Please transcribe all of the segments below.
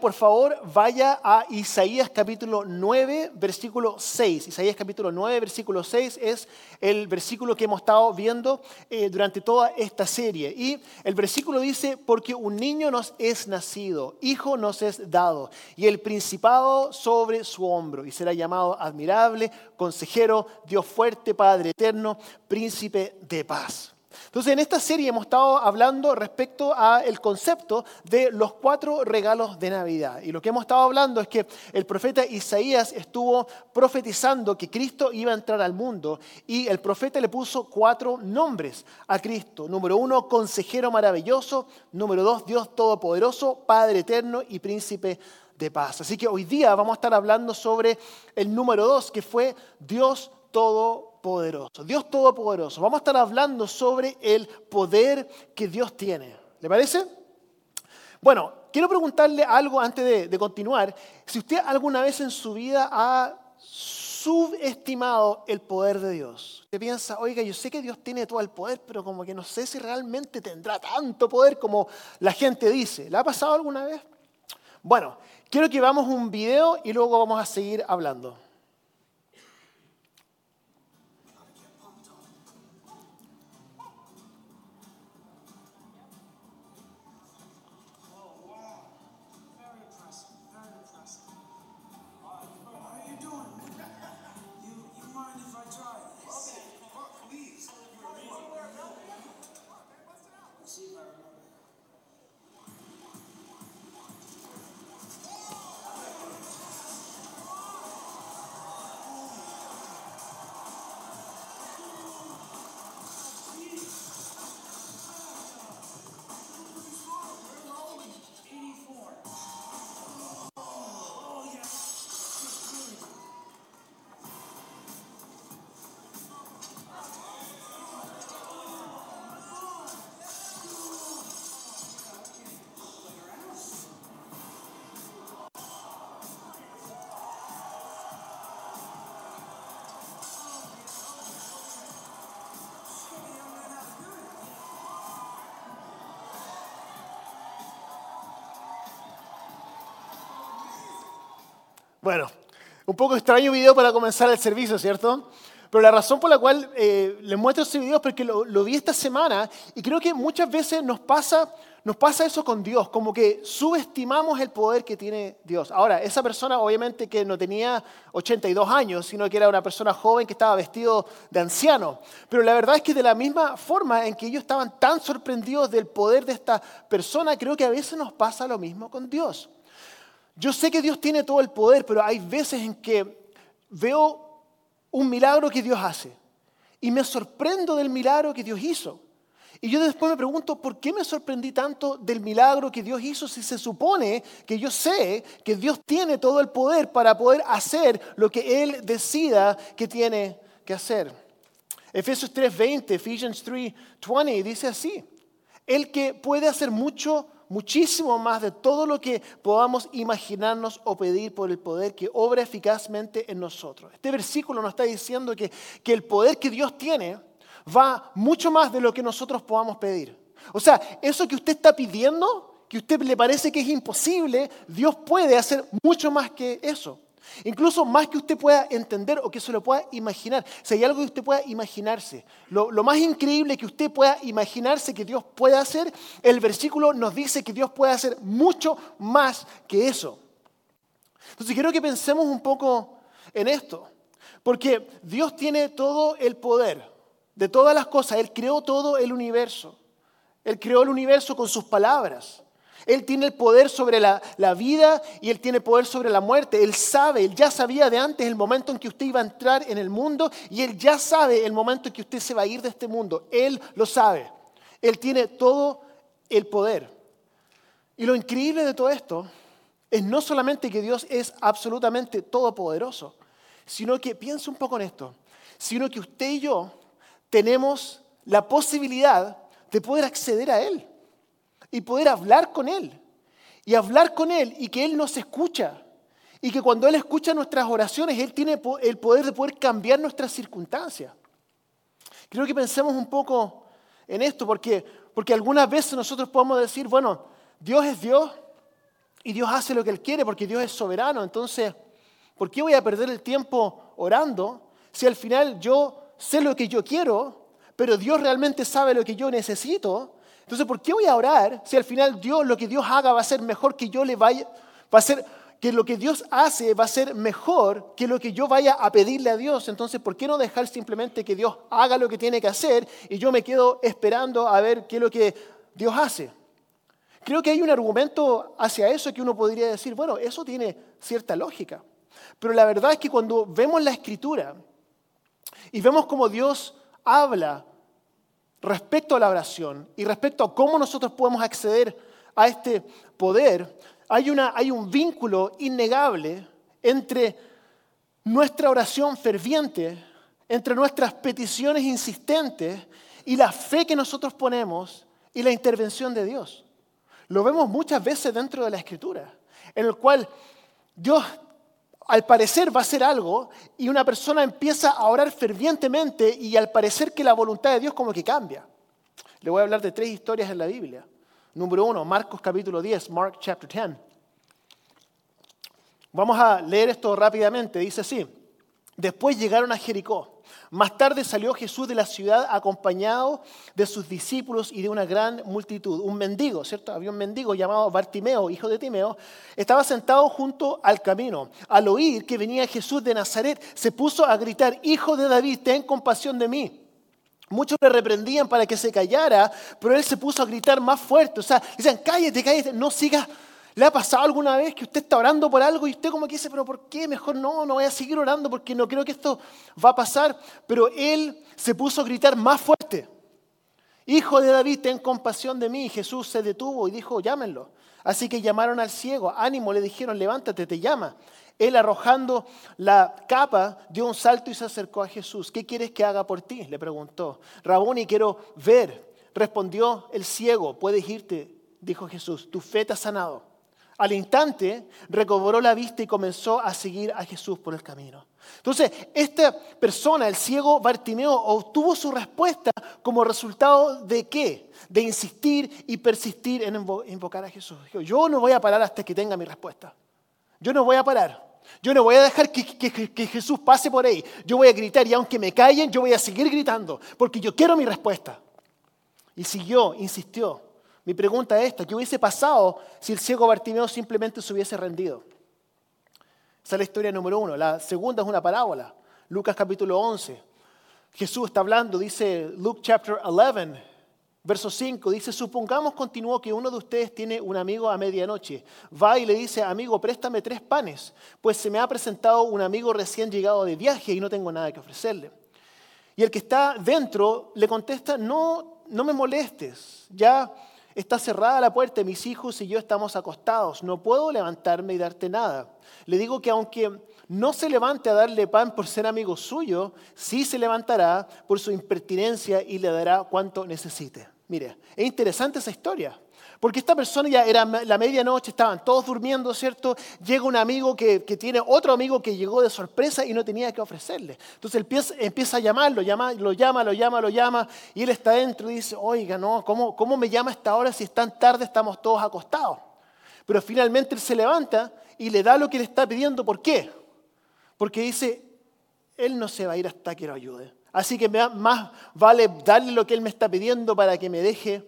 Por favor, vaya a Isaías capítulo 9, versículo 6. Isaías capítulo 9, versículo 6 es el versículo que hemos estado viendo eh, durante toda esta serie. Y el versículo dice, porque un niño nos es nacido, hijo nos es dado, y el principado sobre su hombro, y será llamado admirable, consejero, Dios fuerte, Padre eterno, príncipe de paz. Entonces, en esta serie hemos estado hablando respecto al concepto de los cuatro regalos de Navidad. Y lo que hemos estado hablando es que el profeta Isaías estuvo profetizando que Cristo iba a entrar al mundo y el profeta le puso cuatro nombres a Cristo. Número uno, consejero maravilloso. Número dos, Dios todopoderoso, Padre eterno y príncipe de paz. Así que hoy día vamos a estar hablando sobre el número dos, que fue Dios todopoderoso poderoso, Dios todopoderoso. Vamos a estar hablando sobre el poder que Dios tiene. ¿Le parece? Bueno, quiero preguntarle algo antes de, continuar. Si usted alguna vez en su vida ha subestimado el poder de Dios. Usted piensa, oiga, yo sé que Dios tiene todo el poder, pero como que no sé si realmente tendrá tanto poder como la gente dice. ¿Le ha pasado alguna vez? Bueno, quiero que veamos un video y luego vamos a seguir hablando. Bueno, un poco extraño video para comenzar el servicio, ¿cierto? Pero la razón por la cual eh, les muestro este video es porque lo, vi esta semana y creo que muchas veces nos pasa, nos pasa eso con Dios, como que subestimamos el poder que tiene Dios. Ahora, esa persona obviamente que no tenía 82 años, sino que era una persona joven que estaba vestido de anciano. Pero la verdad es que de la misma forma en que ellos estaban tan sorprendidos del poder de esta persona, creo que a veces nos pasa lo mismo con Dios. Yo sé que Dios tiene todo el poder, pero hay veces en que veo un milagro que Dios hace y me sorprendo del milagro que Dios hizo. Y yo después me pregunto, ¿por qué me sorprendí tanto del milagro que Dios hizo si se supone que yo sé que Dios tiene todo el poder para poder hacer lo que Él decida que tiene que hacer? Efesios 3:20, Ephesians 3:20 dice así, el que puede hacer mucho muchísimo más de todo lo que podamos imaginarnos o pedir por el poder que obra eficazmente en nosotros. Este versículo nos está diciendo que, que el poder que Dios tiene va mucho más de lo que nosotros podamos pedir. O sea, eso que usted está pidiendo, que a usted le parece que es imposible, Dios puede hacer mucho más que eso. Incluso más que usted pueda entender o que se lo pueda imaginar. Si hay algo que usted pueda imaginarse, lo, más increíble que usted pueda imaginarse que Dios puede hacer, el versículo nos dice que Dios puede hacer mucho más que eso. Entonces quiero que pensemos un poco en esto, porque Dios tiene todo el poder de todas las cosas, Él creó todo el universo, Él creó el universo con sus palabras. Él tiene el poder sobre la, vida y Él tiene poder sobre la muerte. Él sabe, Él ya sabía de antes el momento en que usted iba a entrar en el mundo y Él ya sabe el momento en que usted se va a ir de este mundo. Él lo sabe. Él tiene todo el poder. Y lo increíble de todo esto es no solamente que Dios es absolutamente todopoderoso, sino que, piensa un poco en esto, sino que usted y yo tenemos la posibilidad de poder acceder a Él y poder hablar con Él. Y hablar con Él y que Él nos escucha. Y que cuando Él escucha nuestras oraciones, Él tiene el poder de poder cambiar nuestras circunstancias. Creo que pensemos un poco en esto, porque, porque algunas veces nosotros podemos decir, bueno, Dios es Dios y Dios hace lo que Él quiere porque Dios es soberano. Entonces, ¿por qué voy a perder el tiempo orando si al final yo sé lo que yo quiero, pero Dios realmente sabe lo que yo necesito? Entonces, ¿por qué voy a orar si al final Dios, lo que Dios haga va a ser mejor que yo le vaya, va a ser que lo que Dios hace va a ser mejor que lo que yo vaya a pedirle a Dios. Entonces, ¿por qué no dejar simplemente que Dios haga lo que tiene que hacer y yo me quedo esperando a ver qué es lo que Dios hace? Creo que hay un argumento hacia eso que uno podría decir, bueno, eso tiene cierta lógica. Pero la verdad es que cuando vemos la escritura y vemos cómo Dios habla respecto a la oración y respecto a cómo nosotros podemos acceder a este poder, hay, una, hay un vínculo innegable entre nuestra oración ferviente, entre nuestras peticiones insistentes y la fe que nosotros ponemos y la intervención de Dios. Lo vemos muchas veces dentro de la Escritura, en el cual Dios al parecer va a hacer algo y una persona empieza a orar fervientemente y al parecer que la voluntad de Dios como que cambia. Le voy a hablar de tres historias en la Biblia. Número uno, Marcos capítulo 10, Mark chapter 10. Vamos a leer esto rápidamente. Dice así, después llegaron a Jericó. Más tarde salió Jesús de la ciudad acompañado de sus discípulos y de una gran multitud. Un mendigo, ¿cierto? Había un mendigo llamado Bartimeo, hijo de Timeo, estaba sentado junto al camino. Al oír que venía Jesús de Nazaret, se puso a gritar, Hijo de David, ten compasión de mí. Muchos le reprendían para que se callara, pero él se puso a gritar más fuerte. O sea, decían, cállate, cállate, no sigas. ¿Le ha pasado alguna vez que usted está orando por algo y usted como que dice, pero ¿por qué? Mejor no, no voy a seguir orando porque no creo que esto va a pasar. Pero él se puso a gritar más fuerte. Hijo de David, ten compasión de mí. Jesús se detuvo y dijo, llámenlo. Así que llamaron al ciego, ánimo, le dijeron, levántate, te llama. Él arrojando la capa dio un salto y se acercó a Jesús. ¿Qué quieres que haga por ti? Le preguntó. Raboni, quiero ver. Respondió el ciego, puedes irte, dijo Jesús, tu fe te ha sanado. Al instante recobró la vista y comenzó a seguir a Jesús por el camino. Entonces, esta persona, el ciego Bartimeo, obtuvo su respuesta como resultado de qué? De insistir y persistir en invocar a Jesús. Yo no voy a parar hasta que tenga mi respuesta. Yo no voy a parar. Yo no voy a dejar que, Jesús pase por ahí. Yo voy a gritar y aunque me callen, yo voy a seguir gritando porque yo quiero mi respuesta. Y siguió, insistió. Mi pregunta es esta, ¿qué hubiese pasado si el ciego Bartimeo simplemente se hubiese rendido? Esa es la historia número uno. La segunda es una parábola. Lucas capítulo 11. Jesús está hablando, dice Luke chapter 11, verso 5, dice, supongamos, continuó, que uno de ustedes tiene un amigo a medianoche. Va y le dice, amigo, préstame tres panes, pues se me ha presentado un amigo recién llegado de viaje y no tengo nada que ofrecerle. Y el que está dentro le contesta, no, no me molestes, ya Está cerrada la puerta, mis hijos y yo estamos acostados. No puedo levantarme y darte nada. Le digo que aunque no se levante a darle pan por ser amigo suyo, sí se levantará por su impertinencia y le dará cuanto necesite. Mire, es interesante esa historia. Porque esta persona ya era la medianoche, estaban todos durmiendo, ¿cierto? Llega un amigo que, tiene otro amigo que llegó de sorpresa y no tenía que ofrecerle. Entonces empieza, empieza a llamarlo, llama, lo llama, lo llama, lo llama, y él está dentro y dice, oiga, no, ¿cómo, cómo me llama esta hora si es tan tarde, estamos todos acostados? Pero finalmente él se levanta y le da lo que le está pidiendo. ¿Por qué? Porque dice, él no se va a ir hasta que lo ayude. Así que más vale darle lo que él me está pidiendo para que me deje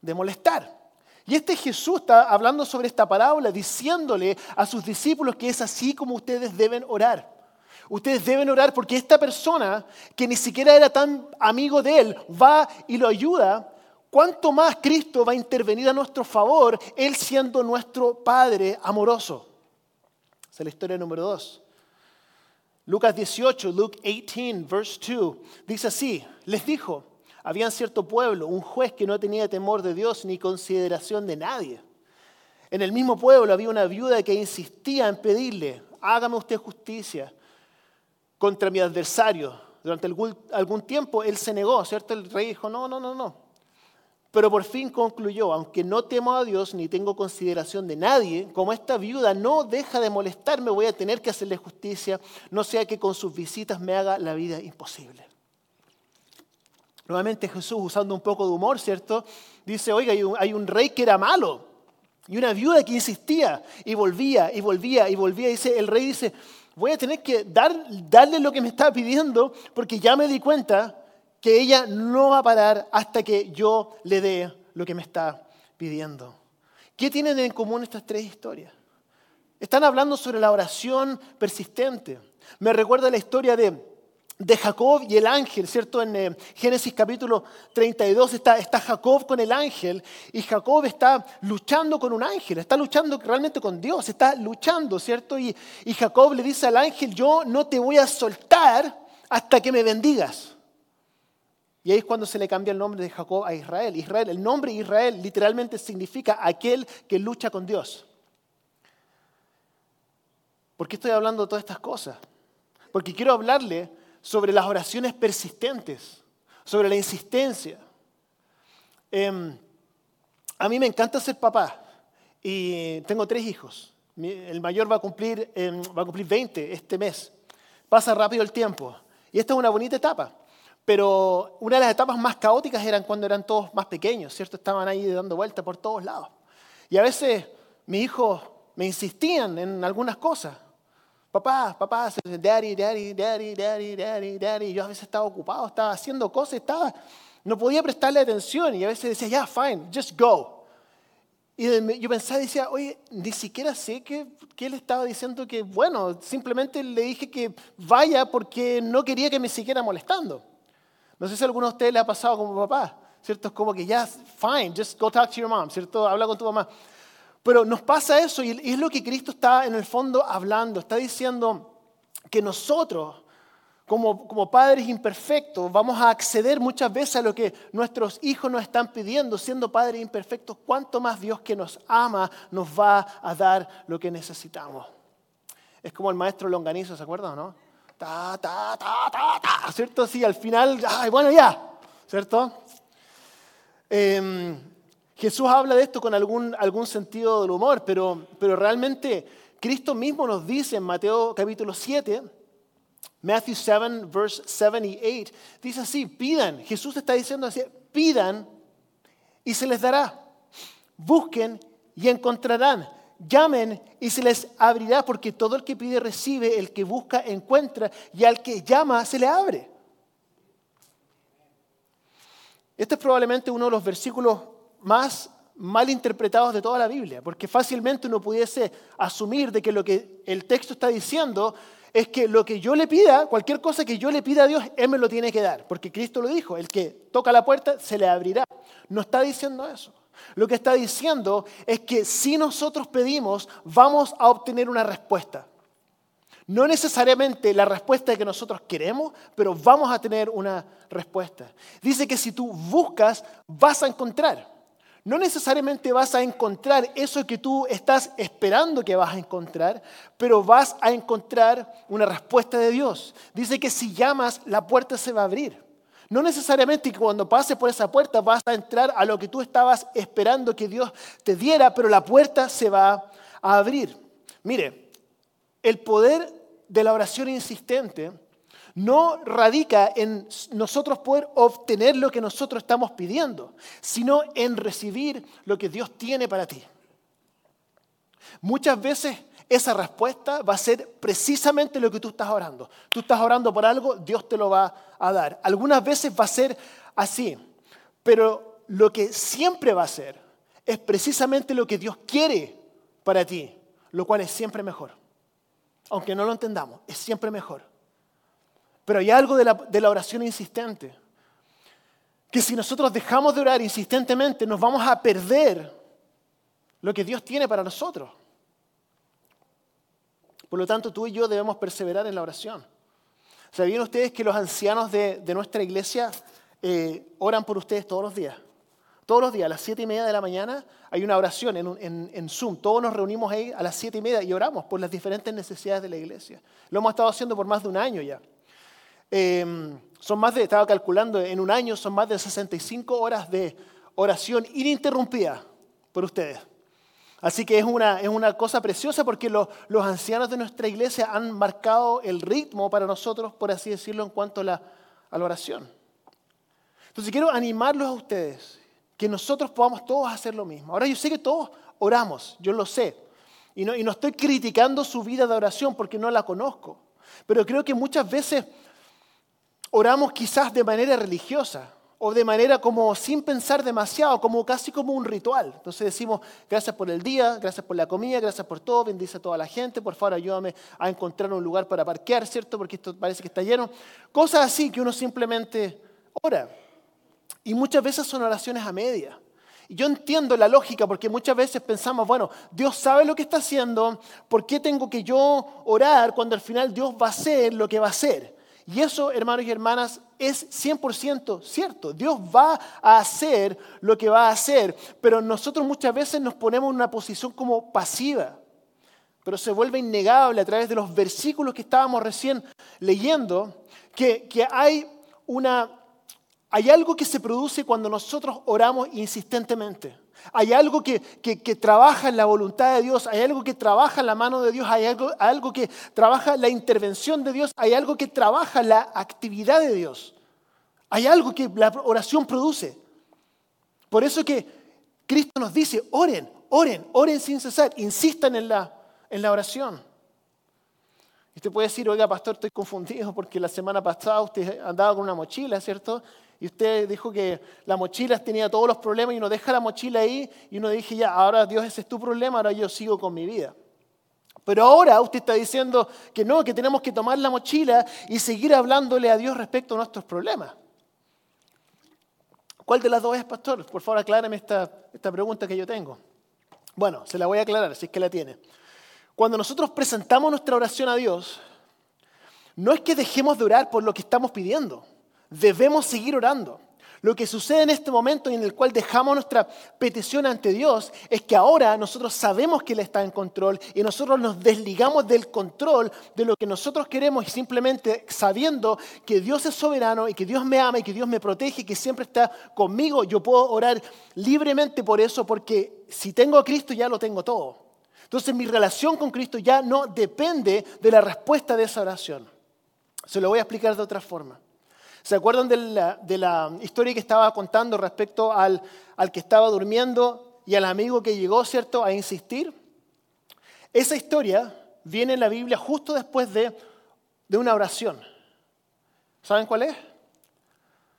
de molestar. Y este Jesús está hablando sobre esta parábola, diciéndole a sus discípulos que es así como ustedes deben orar. Ustedes deben orar porque esta persona, que ni siquiera era tan amigo de él, va y lo ayuda. ¿Cuánto más Cristo va a intervenir a nuestro favor, Él siendo nuestro Padre amoroso? Esa es la historia número dos. Lucas 18, Luke 18, verse 2, dice así, les dijo, había en cierto pueblo un juez que no tenía temor de Dios ni consideración de nadie. En el mismo pueblo había una viuda que insistía en pedirle, hágame usted justicia contra mi adversario. Durante algún tiempo él se negó, ¿cierto? El rey dijo, no, no, no, no. Pero por fin concluyó, aunque no temo a Dios ni tengo consideración de nadie, como esta viuda no deja de molestarme, voy a tener que hacerle justicia, no sea que con sus visitas me haga la vida imposible. Nuevamente Jesús, usando un poco de humor, ¿cierto? Dice, oiga, hay un, rey que era malo. Y una viuda que insistía y volvía y volvía y volvía. Dice, el rey dice, voy a tener que dar, darle lo que me está pidiendo porque ya me di cuenta que ella no va a parar hasta que yo le dé lo que me está pidiendo. ¿Qué tienen en común estas tres historias? Están hablando sobre la oración persistente. Me recuerda la historia de de Jacob y el ángel, ¿cierto? En eh, Génesis capítulo 32 está, está Jacob con el ángel y Jacob está luchando con un ángel, está luchando realmente con Dios, está luchando, ¿cierto? Y, y Jacob le dice al ángel, yo no te voy a soltar hasta que me bendigas. Y ahí es cuando se le cambia el nombre de Jacob a Israel. Israel, el nombre Israel literalmente significa aquel que lucha con Dios. ¿Por qué estoy hablando de todas estas cosas? Porque quiero hablarle sobre las oraciones persistentes, sobre la insistencia. Em, a mí me encanta ser papá y tengo tres hijos. El mayor va a, cumplir, em, va a cumplir 20 este mes. Pasa rápido el tiempo. Y esta es una bonita etapa. Pero una de las etapas más caóticas eran cuando eran todos más pequeños, ¿cierto? Estaban ahí dando vueltas por todos lados. Y a veces mis hijos me insistían en algunas cosas. Papá, papá, daddy, daddy, daddy, daddy, daddy, daddy. Yo a veces estaba ocupado, estaba haciendo cosas, estaba, no podía prestarle atención y a veces decía, ya, fine, just go. Y yo pensaba y decía, oye, ni siquiera sé que, que, él estaba diciendo que, bueno, simplemente le dije que vaya porque no quería que me siguiera molestando. No sé si a alguno de ustedes le ha pasado como papá, ¿cierto? Es como que ya, fine, just go talk to your mom, ¿cierto? Habla con tu mamá. Pero nos pasa eso y es lo que Cristo está en el fondo hablando. Está diciendo que nosotros, como, como, padres imperfectos, vamos a acceder muchas veces a lo que nuestros hijos nos están pidiendo, siendo padres imperfectos. ¿Cuánto más Dios que nos ama nos va a dar lo que necesitamos? Es como el maestro Longanizo, ¿se acuerdan o no? Ta, ta, ta, ta, ta, ¿cierto? Sí, al final, ay, bueno, ya, ¿cierto? Eh, Jesús habla de esto con algún, algún sentido del humor, pero, pero realmente Cristo mismo nos dice en Mateo capítulo 7, Matthew 7, verse 7 y 8, dice así, pidan, Jesús está diciendo así, pidan y se les dará, busquen y encontrarán, llamen y se les abrirá, porque todo el que pide recibe, el que busca encuentra y al que llama se le abre. Este es probablemente uno de los versículos más mal interpretados de toda la Biblia, porque fácilmente uno pudiese asumir de que lo que el texto está diciendo es que lo que yo le pida, cualquier cosa que yo le pida a Dios, Él me lo tiene que dar, porque Cristo lo dijo, el que toca la puerta se le abrirá. No está diciendo eso. Lo que está diciendo es que si nosotros pedimos, vamos a obtener una respuesta. No necesariamente la respuesta que nosotros queremos, pero vamos a tener una respuesta. Dice que si tú buscas, vas a encontrar. No necesariamente vas a encontrar eso que tú estás esperando que vas a encontrar, pero vas a encontrar una respuesta de Dios. Dice que si llamas, la puerta se va a abrir. No necesariamente que cuando pases por esa puerta vas a entrar a lo que tú estabas esperando que Dios te diera, pero la puerta se va a abrir. Mire, el poder de la oración insistente no radica en nosotros poder obtener lo que nosotros estamos pidiendo, sino en recibir lo que Dios tiene para ti. Muchas veces esa respuesta va a ser precisamente lo que tú estás orando. Tú estás orando por algo, Dios te lo va a dar. Algunas veces va a ser así, pero lo que siempre va a ser es precisamente lo que Dios quiere para ti, lo cual es siempre mejor. Aunque no lo entendamos, es siempre mejor. Pero hay algo de la, oración insistente. Que si nosotros dejamos de orar insistentemente, nos vamos a perder lo que Dios tiene para nosotros. Por lo tanto, tú y yo debemos perseverar en la oración. ¿Sabían ustedes que los ancianos de, nuestra iglesia eh, oran por ustedes todos los días? Todos los días, a las siete y media de la mañana, hay una oración en, Zoom. Todos nos reunimos ahí a las siete y media y oramos por las diferentes necesidades de la iglesia. Lo hemos estado haciendo por más de un año ya. Em, son más de, estaba calculando, en un año son más de 65 horas de oración ininterrumpida por ustedes. Así que es una, es una cosa preciosa porque los ancianos de nuestra iglesia han marcado el ritmo para nosotros, por así decirlo, en cuanto a la, a la oración. Entonces quiero animarlos a ustedes, que nosotros podamos todos hacer lo mismo. Ahora yo sé que todos oramos, yo lo sé. Y no, y no estoy criticando su vida de oración porque no la conozco. Pero creo que muchas veces oramos quizás de manera religiosa o de manera como sin pensar demasiado, como casi como un ritual. Entonces decimos, gracias por el día, gracias por la comida, gracias por todo, bendice a toda la gente, por favor ayúdame a encontrar un lugar para parquear, ¿cierto? Porque esto parece que está lleno. Cosas así que uno simplemente ora. Y muchas veces son oraciones a media. Y yo entiendo la lógica porque muchas veces pensamos, bueno, Dios sabe lo que está haciendo, ¿por qué tengo que yo orar cuando al final Dios va a hacer lo que va a hacer? Y eso, hermanos y hermanas, es 100% cierto. Dios va a hacer lo que va a hacer, pero nosotros muchas veces nos ponemos en una posición como pasiva. Pero se vuelve innegable a través de los versículos que estábamos recién leyendo, que, que hay una hay algo que se produce cuando nosotros oramos insistentemente. Hay algo que, trabaja en la voluntad de Dios, hay algo que trabaja en la mano de Dios, hay algo, algo que trabaja la intervención de Dios, hay algo que trabaja la actividad de Dios. Hay algo que la oración produce. Por eso que Cristo nos dice, oren, oren, oren sin cesar, insistan en la, en la oración. Y usted puede decir, oiga, pastor, estoy confundido porque la semana pasada usted andaba con una mochila, ¿cierto? Y usted dijo que la mochila tenía todos los problemas y uno deja la mochila ahí y uno dije, ya, ahora Dios ese es tu problema, ahora yo sigo con mi vida. Pero ahora usted está diciendo que no, que tenemos que tomar la mochila y seguir hablándole a Dios respecto a nuestros problemas. ¿Cuál de las dos es, pastor? Por favor, aclárame esta, esta pregunta que yo tengo. Bueno, se la voy a aclarar, si es que la tiene. Cuando nosotros presentamos nuestra oración a Dios, no es que dejemos de orar por lo que estamos pidiendo debemos seguir orando. Lo que sucede en este momento en el cual dejamos nuestra petición ante Dios es que ahora nosotros sabemos que Él está en control y nosotros nos desligamos del control de lo que nosotros queremos y simplemente sabiendo que Dios es soberano y que Dios me ama y que Dios me protege y que siempre está conmigo, yo puedo orar libremente por eso porque si tengo a Cristo ya lo tengo todo. Entonces mi relación con Cristo ya no depende de la respuesta de esa oración. Se lo voy a explicar de otra forma. ¿Se acuerdan de la, historia que estaba contando respecto al, que estaba durmiendo y al amigo que llegó, ¿cierto?, a insistir. Esa historia viene en la Biblia justo después de, de una oración. ¿Saben cuál es?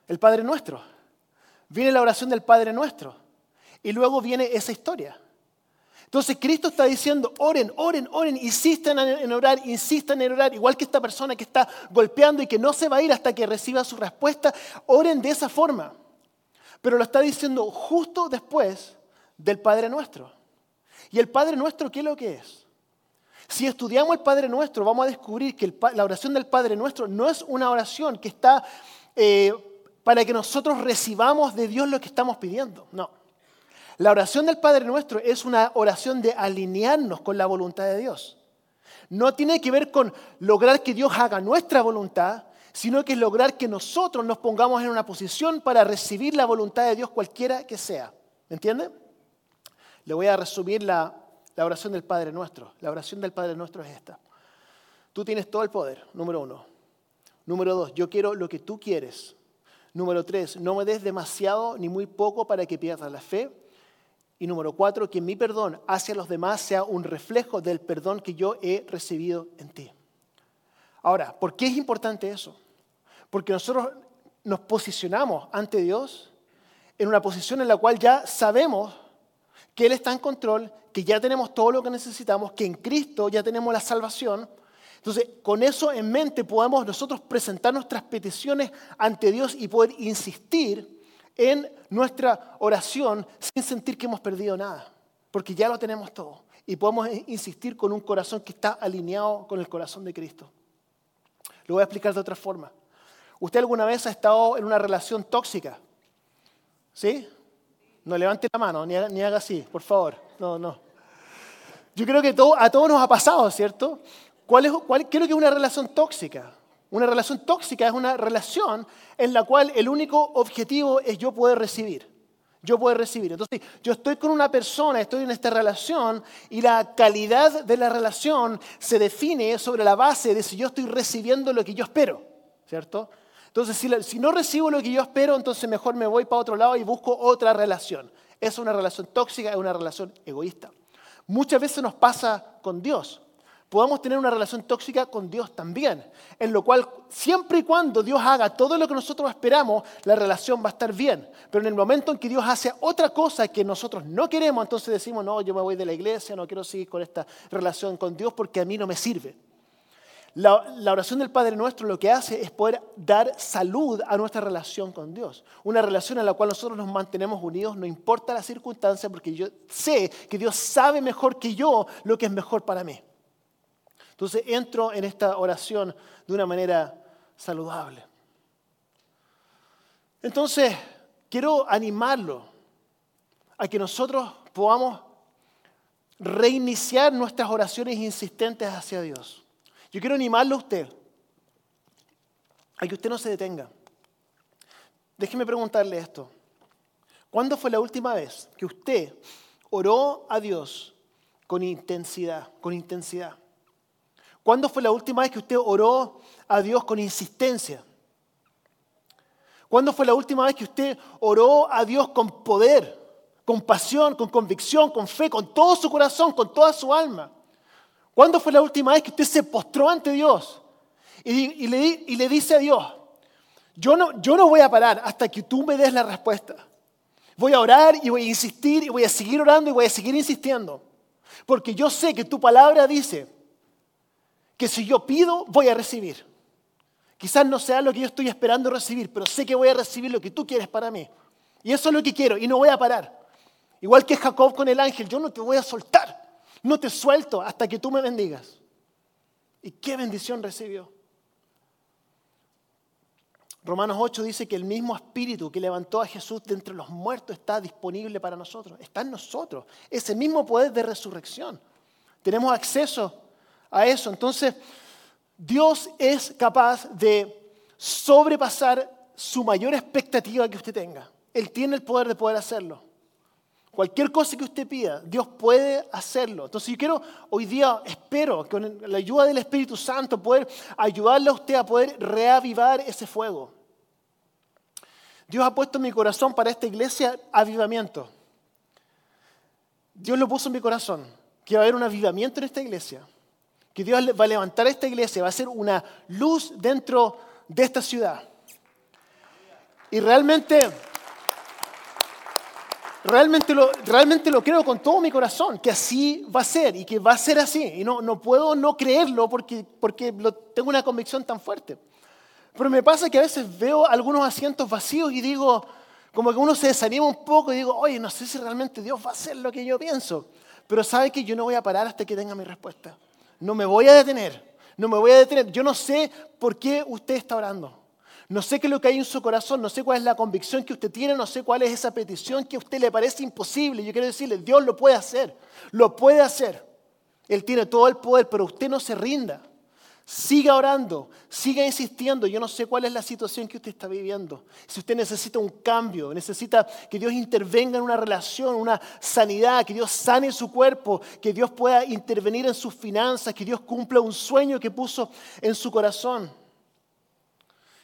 El Padre Nuestro. Viene la oración del Padre Nuestro. Y luego viene esa historia. Entonces Cristo está diciendo, oren, oren, oren, insistan en orar, insistan en orar, igual que esta persona que está golpeando y que no se va a ir hasta que reciba su respuesta, oren de esa forma. Pero lo está diciendo justo después del Padre Nuestro. ¿Y el Padre Nuestro qué es lo que es? Si estudiamos el Padre Nuestro, vamos a descubrir que la oración del Padre Nuestro no es una oración que está eh, para que nosotros recibamos de Dios lo que estamos pidiendo. No. La oración del Padre Nuestro es una oración de alinearnos con la voluntad de Dios. No tiene que ver con lograr que Dios haga nuestra voluntad, sino que es lograr que nosotros nos pongamos en una posición para recibir la voluntad de Dios cualquiera que sea. ¿Me entiende? Le voy a resumir la, la oración del Padre Nuestro. La oración del Padre Nuestro es esta. Tú tienes todo el poder, número uno. Número dos, yo quiero lo que tú quieres. Número tres, no me des demasiado ni muy poco para que pierdas la fe. Y número cuatro, que mi perdón hacia los demás sea un reflejo del perdón que yo he recibido en ti. Ahora, ¿por qué es importante eso? Porque nosotros nos posicionamos ante Dios en una posición en la cual ya sabemos que Él está en control, que ya tenemos todo lo que necesitamos, que en Cristo ya tenemos la salvación. Entonces, con eso en mente podemos nosotros presentar nuestras peticiones ante Dios y poder insistir en nuestra oración sin sentir que hemos perdido nada, porque ya lo tenemos todo y podemos insistir con un corazón que está alineado con el corazón de Cristo. Lo voy a explicar de otra forma. ¿Usted alguna vez ha estado en una relación tóxica? ¿Sí? No levante la mano, ni, haga así, por favor. No, no. Yo creo que a todos nos ha pasado, ¿cierto? ¿Cuál es, cuál, ¿Qué es lo que es una relación tóxica? Una relación tóxica es una relación en la cual el único objetivo es yo poder recibir. Yo poder recibir. Entonces, yo estoy con una persona, estoy en esta relación y la calidad de la relación se define sobre la base de si yo estoy recibiendo lo que yo espero, ¿cierto? Entonces, si, si no recibo lo que yo espero, entonces mejor me voy para otro lado y busco otra relación. Es una relación tóxica, es una relación egoísta. Muchas veces nos pasa con Dios podamos tener una relación tóxica con Dios también, en lo cual siempre y cuando Dios haga todo lo que nosotros esperamos, la relación va a estar bien. Pero en el momento en que Dios hace otra cosa que nosotros no queremos, entonces decimos, no, yo me voy de la iglesia, no quiero seguir con esta relación con Dios porque a mí no me sirve. La, la, oración del Padre Nuestro lo que hace es poder dar salud a nuestra relación con Dios. Una relación en la cual nosotros nos mantenemos unidos, no importa la circunstancia, porque yo sé que Dios sabe mejor que yo lo que es mejor para mí. Entonces entro en esta oración de una manera saludable. Entonces, quiero animarlo a que nosotros podamos reiniciar nuestras oraciones insistentes hacia Dios. Yo quiero animarlo a usted, a que usted no se detenga. Déjeme preguntarle esto. ¿Cuándo fue la última vez que usted oró a Dios con intensidad, con intensidad? ¿Cuándo fue la última vez que usted oró a Dios con insistencia? ¿Cuándo fue la última vez que usted oró a Dios con poder, con pasión, con convicción, con fe, con todo su corazón, con toda su alma? ¿Cuándo fue la última vez que usted se postró ante Dios y, le, dice a Dios, yo no, yo no voy a parar hasta que tú me des la respuesta? Voy a orar y voy a insistir y voy a seguir orando y voy a seguir insistiendo. Porque yo sé que tu palabra dice que si yo pido, voy a recibir. Quizás no sea lo que yo estoy esperando recibir, pero sé que voy a recibir lo que tú quieres para mí. Y eso es lo que quiero y no voy a parar. Igual que Jacob con el ángel, yo no te voy a soltar. No te suelto hasta que tú me bendigas. ¿Y qué bendición recibió? Romanos 8 dice que el mismo espíritu que levantó a Jesús de entre los muertos está disponible para nosotros. Está en nosotros. Ese mismo poder de resurrección. Tenemos acceso a eso. Entonces, Dios es capaz de sobrepasar su mayor expectativa que usted tenga. Él tiene el poder de poder hacerlo. Cualquier cosa que usted pida, Dios puede hacerlo. Entonces yo quiero, hoy día espero, con la ayuda del Espíritu Santo, poder ayudarle a usted a poder reavivar ese fuego. Dios ha puesto en mi corazón para esta iglesia avivamiento. Dios lo puso en mi corazón, que va a haber un avivamiento en esta iglesia que Dios va a levantar esta iglesia, va a ser una luz dentro de esta ciudad. Y realmente, realmente lo, realmente lo creo con todo mi corazón, que así va a ser y que va a ser así. Y no, no puedo no creerlo porque, porque tengo una convicción tan fuerte. Pero me pasa que a veces veo algunos asientos vacíos y digo, como que uno se desanima un poco y digo, oye, no sé si realmente Dios va a hacer lo que yo pienso. Pero sabe que yo no voy a parar hasta que tenga mi respuesta. No me voy a detener. No me voy a detener. Yo no sé por qué usted está orando. No sé qué es lo que hay en su corazón, no sé cuál es la convicción que usted tiene, no sé cuál es esa petición que a usted le parece imposible. Yo quiero decirle, Dios lo puede hacer, lo puede hacer. Él tiene todo el poder, pero usted no se rinda. Siga orando, siga insistiendo. Yo no sé cuál es la situación que usted está viviendo. Si usted necesita un cambio, necesita que Dios intervenga en una relación, una sanidad, que Dios sane su cuerpo, que Dios pueda intervenir en sus finanzas, que Dios cumpla un sueño que puso en su corazón.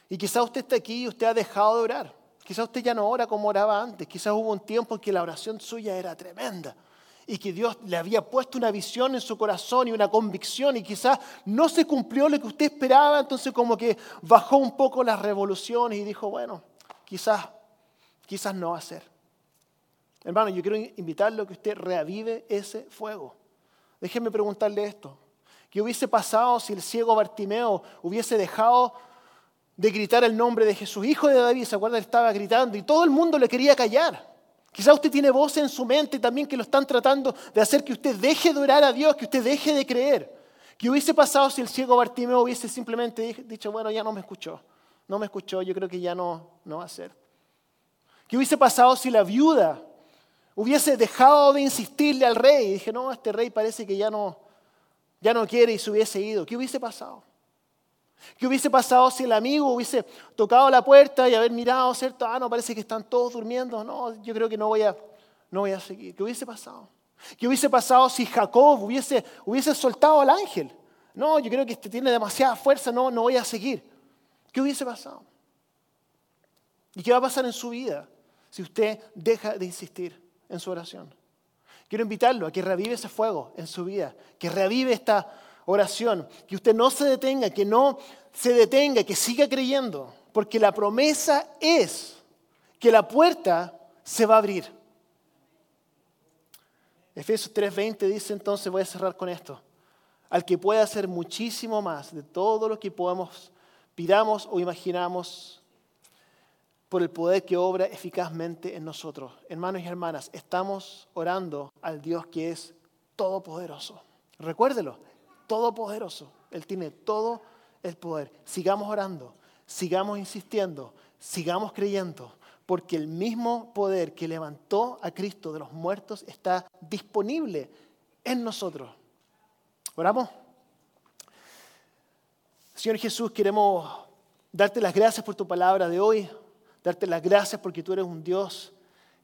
Y quizás usted está aquí y usted ha dejado de orar. Quizás usted ya no ora como oraba antes. Quizás hubo un tiempo en que la oración suya era tremenda y que Dios le había puesto una visión en su corazón y una convicción y quizás no se cumplió lo que usted esperaba, entonces como que bajó un poco las revoluciones y dijo, bueno, quizás, quizás no va a ser. Hermano, yo quiero invitarlo a que usted reavive ese fuego. Déjeme preguntarle esto. ¿Qué hubiese pasado si el ciego Bartimeo hubiese dejado de gritar el nombre de Jesús? Hijo de David, ¿se acuerda? Estaba gritando y todo el mundo le quería callar. Quizá usted tiene voces en su mente también que lo están tratando de hacer que usted deje de orar a Dios, que usted deje de creer. ¿Qué hubiese pasado si el ciego Bartimeo hubiese simplemente dicho, bueno, ya no me escuchó? No me escuchó, yo creo que ya no, no va a ser. ¿Qué hubiese pasado si la viuda hubiese dejado de insistirle al rey y dije, no, este rey parece que ya no, ya no quiere y se hubiese ido? ¿Qué hubiese pasado? ¿Qué hubiese pasado si el amigo hubiese tocado la puerta y haber mirado, ¿cierto? Ah, no, parece que están todos durmiendo. No, yo creo que no voy a, no voy a seguir. ¿Qué hubiese pasado? ¿Qué hubiese pasado si Jacob hubiese, hubiese soltado al ángel? No, yo creo que este tiene demasiada fuerza, no, no voy a seguir. ¿Qué hubiese pasado? ¿Y qué va a pasar en su vida si usted deja de insistir en su oración? Quiero invitarlo a que revive ese fuego en su vida, que revive esta oración, que usted no se detenga, que no se detenga, que siga creyendo, porque la promesa es que la puerta se va a abrir. Efesios 3:20 dice entonces, voy a cerrar con esto, al que puede hacer muchísimo más de todo lo que podamos, pidamos o imaginamos por el poder que obra eficazmente en nosotros. Hermanos y hermanas, estamos orando al Dios que es todopoderoso. Recuérdelo, todopoderoso. Él tiene todo el poder. Sigamos orando, sigamos insistiendo, sigamos creyendo, porque el mismo poder que levantó a Cristo de los muertos está disponible en nosotros. Oramos. Señor Jesús, queremos darte las gracias por tu palabra de hoy darte las gracias porque tú eres un Dios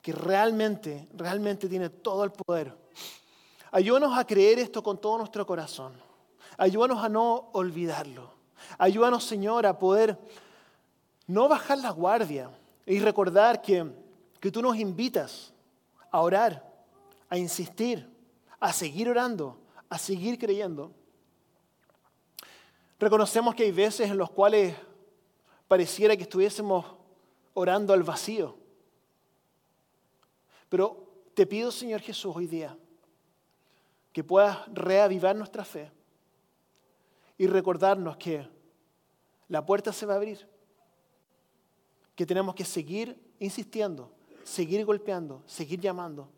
que realmente, realmente tiene todo el poder. Ayúdanos a creer esto con todo nuestro corazón. Ayúdanos a no olvidarlo. Ayúdanos, Señor, a poder no bajar la guardia y recordar que, que tú nos invitas a orar, a insistir, a seguir orando, a seguir creyendo. Reconocemos que hay veces en los cuales pareciera que estuviésemos orando al vacío. Pero te pido, Señor Jesús, hoy día, que puedas reavivar nuestra fe y recordarnos que la puerta se va a abrir, que tenemos que seguir insistiendo, seguir golpeando, seguir llamando.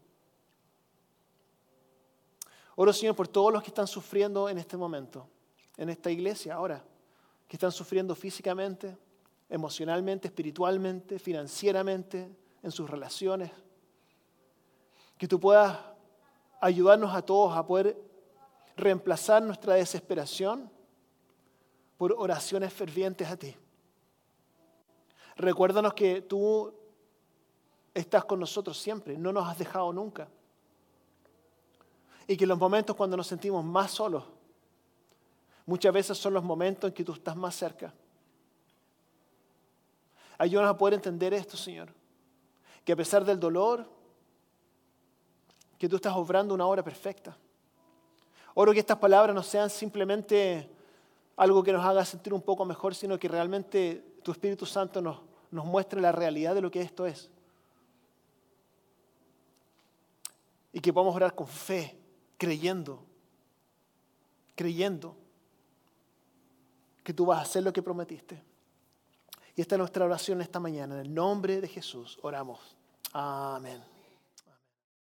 Oro, Señor, por todos los que están sufriendo en este momento, en esta iglesia ahora, que están sufriendo físicamente, emocionalmente, espiritualmente, financieramente, en sus relaciones. Que tú puedas ayudarnos a todos a poder reemplazar nuestra desesperación por oraciones fervientes a ti. Recuérdanos que tú estás con nosotros siempre, no nos has dejado nunca. Y que los momentos cuando nos sentimos más solos, muchas veces son los momentos en que tú estás más cerca. Ayúdanos a poder entender esto, Señor. Que a pesar del dolor, que tú estás obrando una obra perfecta. Oro que estas palabras no sean simplemente algo que nos haga sentir un poco mejor, sino que realmente tu Espíritu Santo nos, nos muestre la realidad de lo que esto es. Y que podamos orar con fe, creyendo, creyendo que tú vas a hacer lo que prometiste. Y esta es nuestra oración esta mañana. En el nombre de Jesús oramos. Amén.